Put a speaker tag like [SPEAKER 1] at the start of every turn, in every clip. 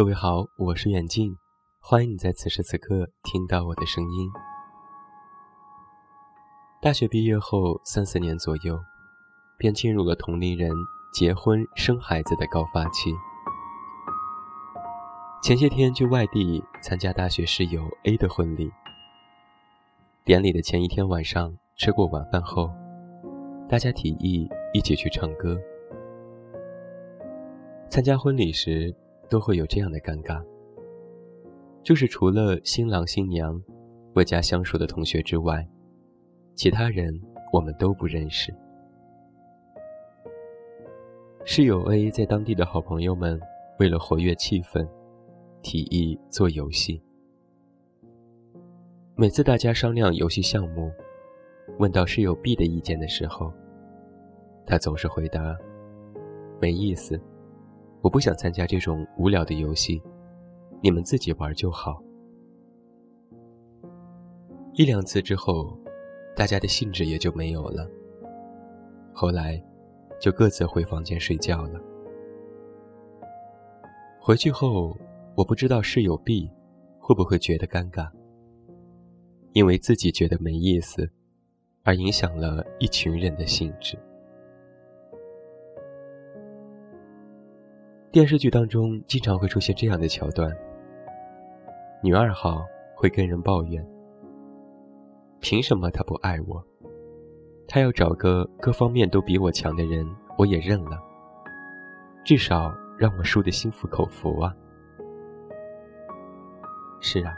[SPEAKER 1] 各位好，我是远近，欢迎你在此时此刻听到我的声音。大学毕业后三四年左右，便进入了同龄人结婚生孩子的高发期。前些天去外地参加大学室友 A 的婚礼，典礼的前一天晚上吃过晚饭后，大家提议一起去唱歌。参加婚礼时。都会有这样的尴尬，就是除了新郎新娘、我家相熟的同学之外，其他人我们都不认识。室友 A 在当地的好朋友们为了活跃气氛，提议做游戏。每次大家商量游戏项目，问到室友 B 的意见的时候，他总是回答：“没意思。”我不想参加这种无聊的游戏，你们自己玩就好。一两次之后，大家的兴致也就没有了。后来，就各自回房间睡觉了。回去后，我不知道室友 B 会不会觉得尴尬，因为自己觉得没意思，而影响了一群人的兴致。电视剧当中经常会出现这样的桥段：女二号会跟人抱怨，凭什么他不爱我？他要找个各方面都比我强的人，我也认了。至少让我输得心服口服啊！是啊，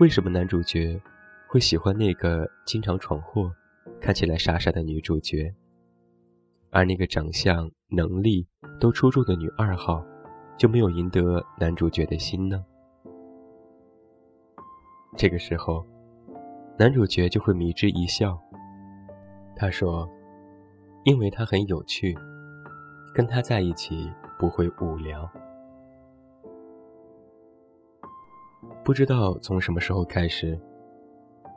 [SPEAKER 1] 为什么男主角会喜欢那个经常闯祸、看起来傻傻的女主角？而那个长相、能力都出众的女二号，就没有赢得男主角的心呢？这个时候，男主角就会迷之一笑。他说：“因为他很有趣，跟他在一起不会无聊。”不知道从什么时候开始，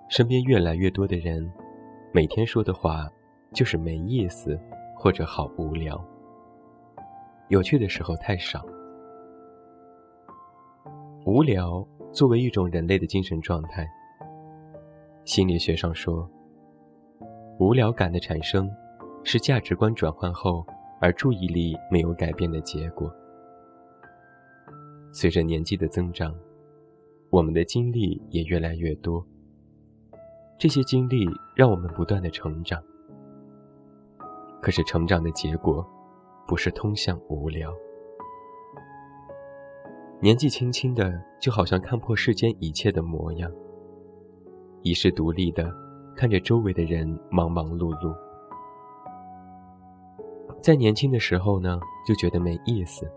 [SPEAKER 1] 身边越来越多的人，每天说的话就是没意思。或者好无聊，有趣的时候太少。无聊作为一种人类的精神状态，心理学上说，无聊感的产生是价值观转换后而注意力没有改变的结果。随着年纪的增长，我们的经历也越来越多，这些经历让我们不断的成长。可是成长的结果，不是通向无聊。年纪轻轻的，就好像看破世间一切的模样，遗世独立的看着周围的人忙忙碌碌。在年轻的时候呢，就觉得没意思。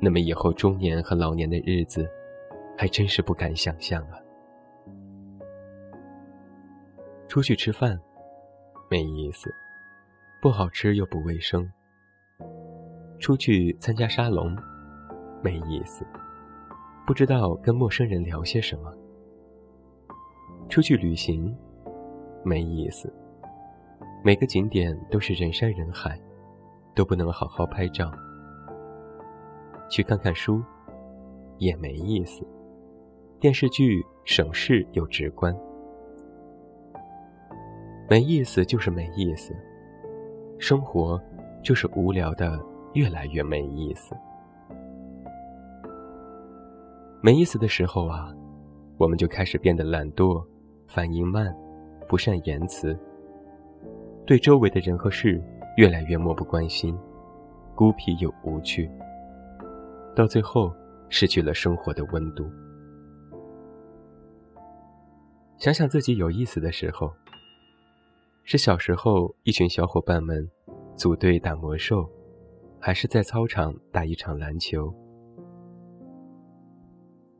[SPEAKER 1] 那么以后中年和老年的日子，还真是不敢想象啊！出去吃饭，没意思。不好吃又不卫生。出去参加沙龙，没意思。不知道跟陌生人聊些什么。出去旅行，没意思。每个景点都是人山人海，都不能好好拍照。去看看书，也没意思。电视剧省事又直观，没意思就是没意思。生活就是无聊的，越来越没意思。没意思的时候啊，我们就开始变得懒惰、反应慢、不善言辞，对周围的人和事越来越漠不关心，孤僻又无趣，到最后失去了生活的温度。想想自己有意思的时候。是小时候一群小伙伴们组队打魔兽，还是在操场打一场篮球？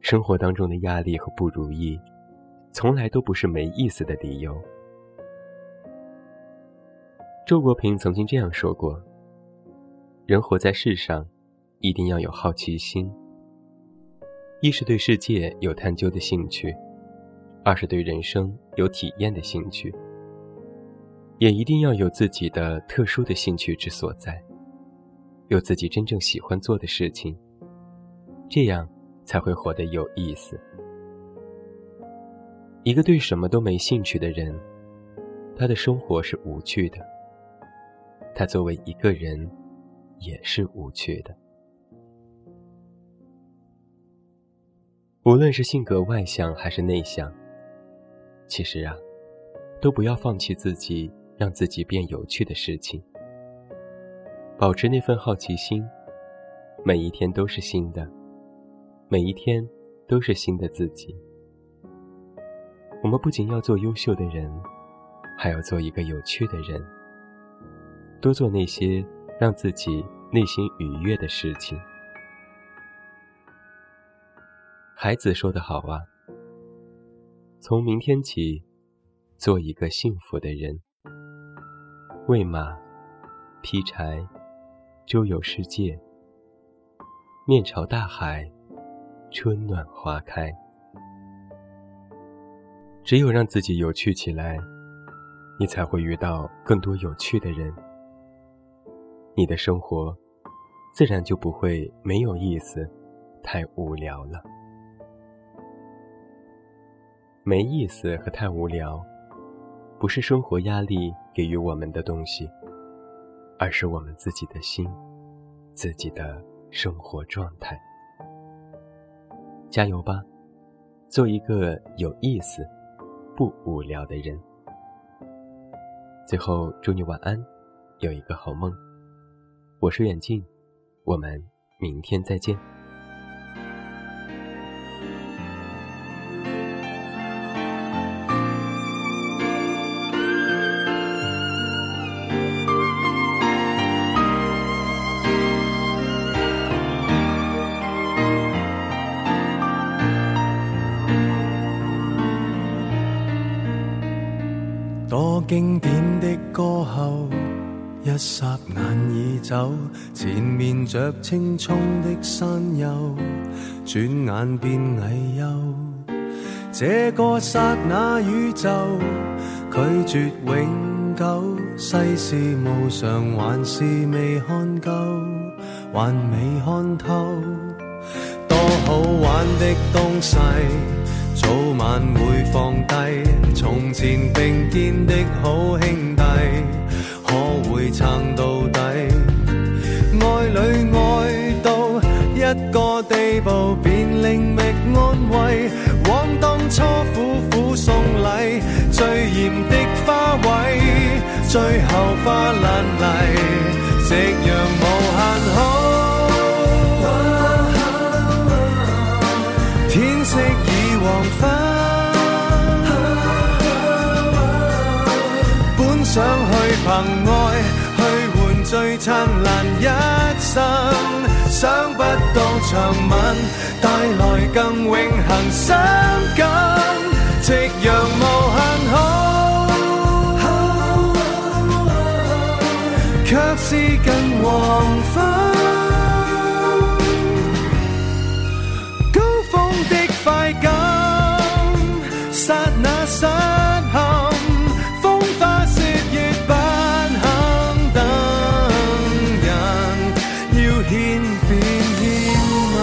[SPEAKER 1] 生活当中的压力和不如意，从来都不是没意思的理由。周国平曾经这样说过：“人活在世上，一定要有好奇心，一是对世界有探究的兴趣，二是对人生有体验的兴趣。”也一定要有自己的特殊的兴趣之所在，有自己真正喜欢做的事情，这样才会活得有意思。一个对什么都没兴趣的人，他的生活是无趣的。他作为一个人，也是无趣的。无论是性格外向还是内向，其实啊，都不要放弃自己让自己变有趣的事情。保持那份好奇心，每一天都是新的，每一天都是新的自己。我们不仅要做优秀的人，还要做一个有趣的人。多做那些让自己内心愉悦的事情。孩子说的好啊，从明天起，做一个幸福的人。喂马，劈柴，周游世界，面朝大海，春暖花开。只有让自己有趣起来，你才会遇到更多有趣的人。你的生活自然就不会没有意思、太无聊了。没意思和太无聊，不是生活压力给予我们的东西，而是我们自己的心、自己的生活状态。加油吧，做一个有意思。不无聊的人。最后，祝你晚安，有一个好梦。我是远近，我们明天再见。
[SPEAKER 2] 经典的歌后，一刹眼已走。前面着青葱的山丘，转眼变矮丘。这个刹那宇宙，拒绝永久。世事无常，还是未看够，还未看透。多好玩的东西。早晚会放低，从前并肩的好兄弟，可会撑到底？爱侣爱到一个地步，便另觅安慰。往当初苦苦送礼，最艳的花卉，最后花烂泥，夕阳无限好。天色已黄昏，本想去凭爱去换最灿烂一生，想不到长吻带来更永恒伤感，夕阳无限好，却是更黄昏。天边阴霾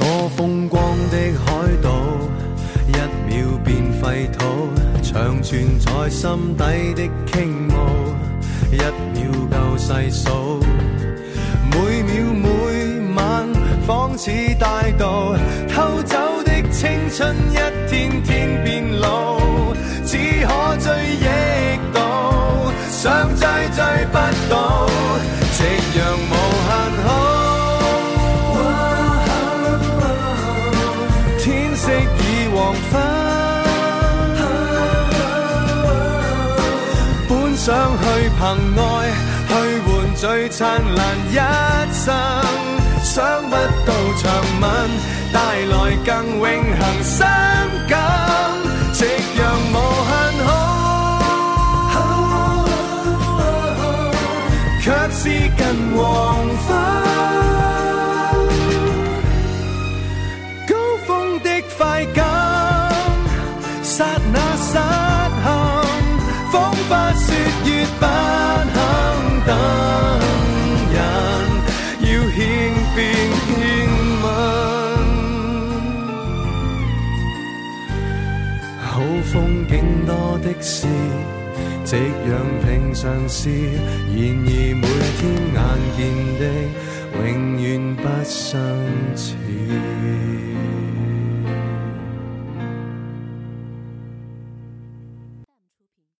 [SPEAKER 2] 多风光的海岛一秒变废土。存在心底的倾慕，一秒够细数，每秒每晚仿似大道，想去凭爱去换最灿烂一生。想不到长吻带来更永恒伤感夕阳无限好。却是近黄昏。好风景多的是，夕阳平常事。然而每天眼见的，永远不相似。